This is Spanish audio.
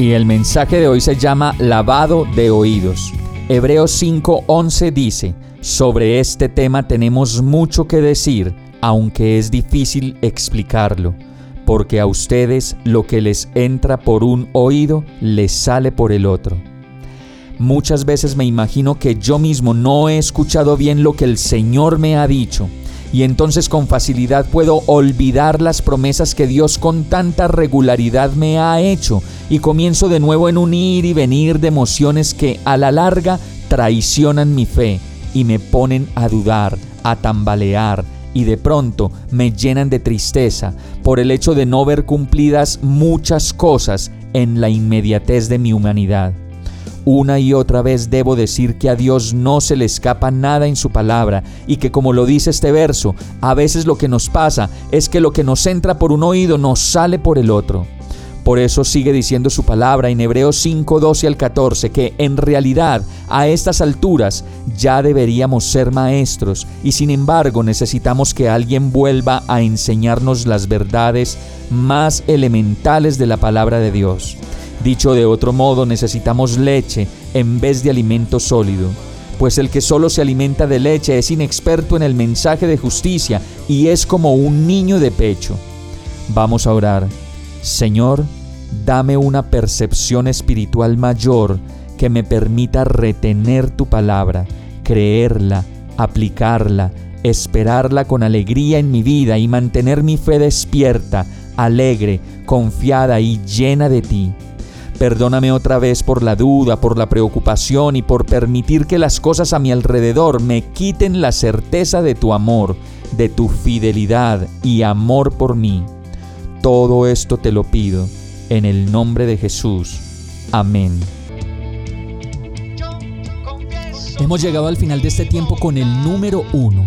Y el mensaje de hoy se llama lavado de oídos. Hebreos 5:11 dice, sobre este tema tenemos mucho que decir aunque es difícil explicarlo, porque a ustedes lo que les entra por un oído les sale por el otro. Muchas veces me imagino que yo mismo no he escuchado bien lo que el Señor me ha dicho, y entonces con facilidad puedo olvidar las promesas que Dios con tanta regularidad me ha hecho, y comienzo de nuevo en un ir y venir de emociones que a la larga traicionan mi fe y me ponen a dudar, a tambalear, y de pronto me llenan de tristeza por el hecho de no ver cumplidas muchas cosas en la inmediatez de mi humanidad. Una y otra vez debo decir que a Dios no se le escapa nada en su palabra y que como lo dice este verso, a veces lo que nos pasa es que lo que nos entra por un oído nos sale por el otro. Por eso sigue diciendo su palabra en Hebreos 5, 12 al 14, que en realidad a estas alturas ya deberíamos ser maestros y sin embargo necesitamos que alguien vuelva a enseñarnos las verdades más elementales de la palabra de Dios. Dicho de otro modo, necesitamos leche en vez de alimento sólido pues el que solo se alimenta de leche es inexperto en el mensaje de justicia y es como un niño de pecho. Vamos a orar. Señor, dame una percepción espiritual mayor que me permita retener tu palabra, creerla, aplicarla, esperarla con alegría en mi vida y mantener mi fe despierta, alegre, confiada y llena de ti. Perdóname otra vez por la duda, por la preocupación y por permitir que las cosas a mi alrededor me quiten la certeza de tu amor, de tu fidelidad y amor por mí. Todo esto te lo pido en el nombre de Jesús. Amén. Hemos llegado al final de este tiempo con el número uno.